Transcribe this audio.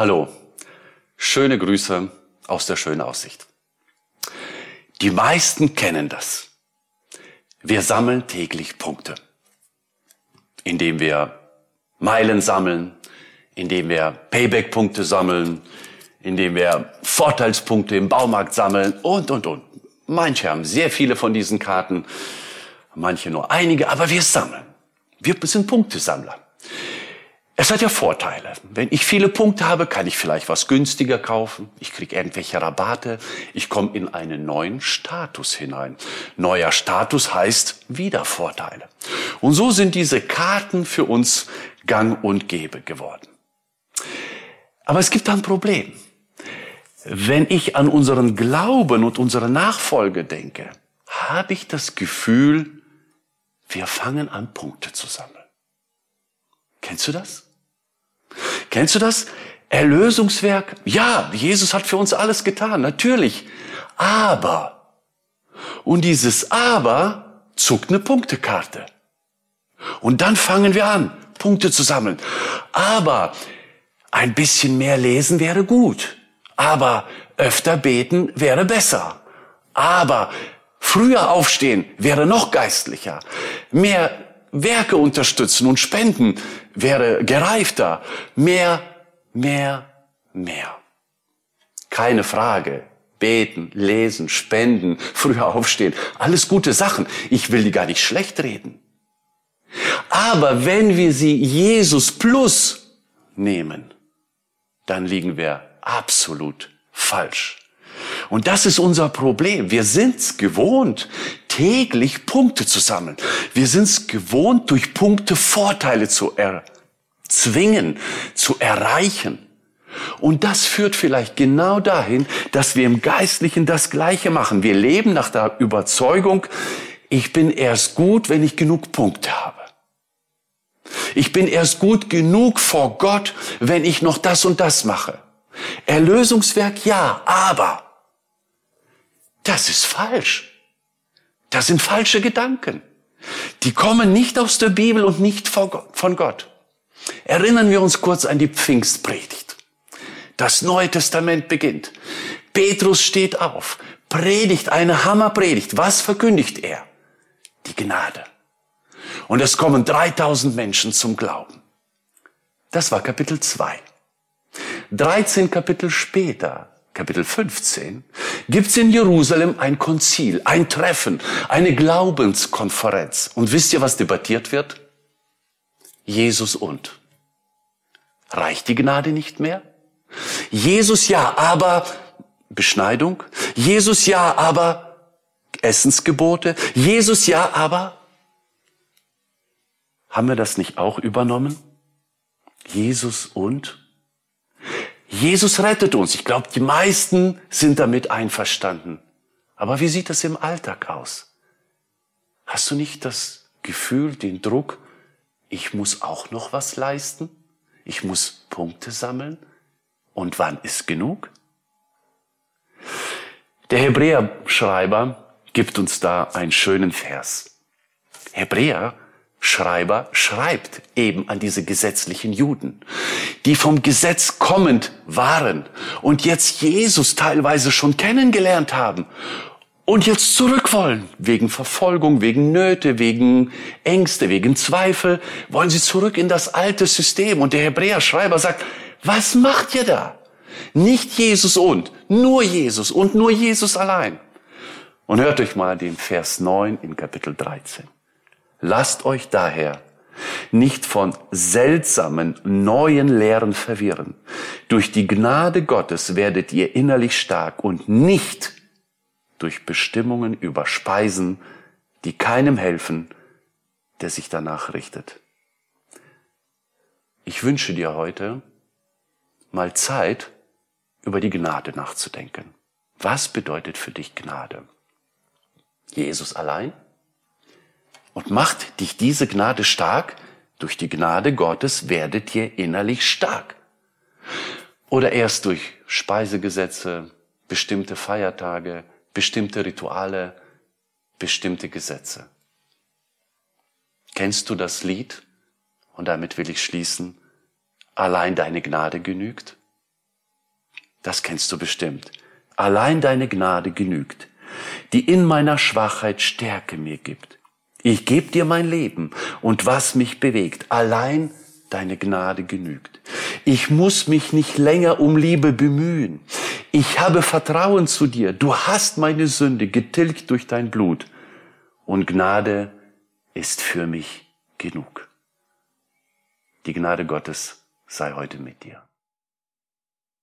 Hallo, schöne Grüße aus der schönen Aussicht. Die meisten kennen das. Wir sammeln täglich Punkte, indem wir Meilen sammeln, indem wir Payback-Punkte sammeln, indem wir Vorteilspunkte im Baumarkt sammeln und, und, und. Manche haben sehr viele von diesen Karten, manche nur einige, aber wir sammeln. Wir sind Punktesammler. Es hat ja Vorteile. Wenn ich viele Punkte habe, kann ich vielleicht was günstiger kaufen. Ich kriege irgendwelche Rabatte. Ich komme in einen neuen Status hinein. Neuer Status heißt wieder Vorteile. Und so sind diese Karten für uns gang und gäbe geworden. Aber es gibt ein Problem. Wenn ich an unseren Glauben und unsere Nachfolge denke, habe ich das Gefühl, wir fangen an, Punkte zu sammeln. Kennst du das? Kennst du das? Erlösungswerk? Ja, Jesus hat für uns alles getan, natürlich. Aber, und dieses Aber zuckt eine Punktekarte. Und dann fangen wir an, Punkte zu sammeln. Aber ein bisschen mehr lesen wäre gut. Aber öfter beten wäre besser. Aber früher aufstehen wäre noch geistlicher. Mehr Werke unterstützen und spenden wäre gereifter. Mehr, mehr, mehr. Keine Frage. Beten, lesen, spenden, früher aufstehen. Alles gute Sachen. Ich will die gar nicht schlecht reden. Aber wenn wir sie Jesus plus nehmen, dann liegen wir absolut falsch. Und das ist unser Problem. Wir sind's gewohnt, täglich Punkte zu sammeln. Wir sind's gewohnt, durch Punkte Vorteile zu erzwingen, zu erreichen. Und das führt vielleicht genau dahin, dass wir im Geistlichen das Gleiche machen. Wir leben nach der Überzeugung, ich bin erst gut, wenn ich genug Punkte habe. Ich bin erst gut genug vor Gott, wenn ich noch das und das mache. Erlösungswerk ja, aber das ist falsch. Das sind falsche Gedanken. Die kommen nicht aus der Bibel und nicht von Gott. Erinnern wir uns kurz an die Pfingstpredigt. Das Neue Testament beginnt. Petrus steht auf, predigt eine Hammerpredigt. Was verkündigt er? Die Gnade. Und es kommen 3000 Menschen zum Glauben. Das war Kapitel 2. 13 Kapitel später, Kapitel 15, gibt's in Jerusalem ein Konzil, ein Treffen, eine Glaubenskonferenz. Und wisst ihr, was debattiert wird? Jesus und. Reicht die Gnade nicht mehr? Jesus ja, aber Beschneidung. Jesus ja, aber Essensgebote. Jesus ja, aber haben wir das nicht auch übernommen? Jesus und Jesus rettet uns. Ich glaube, die meisten sind damit einverstanden. Aber wie sieht das im Alltag aus? Hast du nicht das Gefühl, den Druck, ich muss auch noch was leisten? Ich muss Punkte sammeln? Und wann ist genug? Der Hebräer-Schreiber gibt uns da einen schönen Vers. Hebräer Schreiber schreibt eben an diese gesetzlichen Juden, die vom Gesetz kommend waren und jetzt Jesus teilweise schon kennengelernt haben und jetzt zurück wollen, wegen Verfolgung, wegen Nöte, wegen Ängste, wegen Zweifel, wollen sie zurück in das alte System. Und der Hebräer-Schreiber sagt, was macht ihr da? Nicht Jesus und, nur Jesus und nur Jesus allein. Und hört euch mal den Vers 9 in Kapitel 13. Lasst euch daher nicht von seltsamen neuen Lehren verwirren. Durch die Gnade Gottes werdet ihr innerlich stark und nicht durch Bestimmungen über Speisen, die keinem helfen, der sich danach richtet. Ich wünsche dir heute mal Zeit, über die Gnade nachzudenken. Was bedeutet für dich Gnade? Jesus allein? Und macht dich diese Gnade stark? Durch die Gnade Gottes werdet ihr innerlich stark. Oder erst durch Speisegesetze, bestimmte Feiertage, bestimmte Rituale, bestimmte Gesetze. Kennst du das Lied? Und damit will ich schließen. Allein deine Gnade genügt. Das kennst du bestimmt. Allein deine Gnade genügt, die in meiner Schwachheit Stärke mir gibt. Ich gebe dir mein Leben und was mich bewegt. Allein deine Gnade genügt. Ich muss mich nicht länger um Liebe bemühen. Ich habe Vertrauen zu dir. Du hast meine Sünde getilgt durch dein Blut. Und Gnade ist für mich genug. Die Gnade Gottes sei heute mit dir.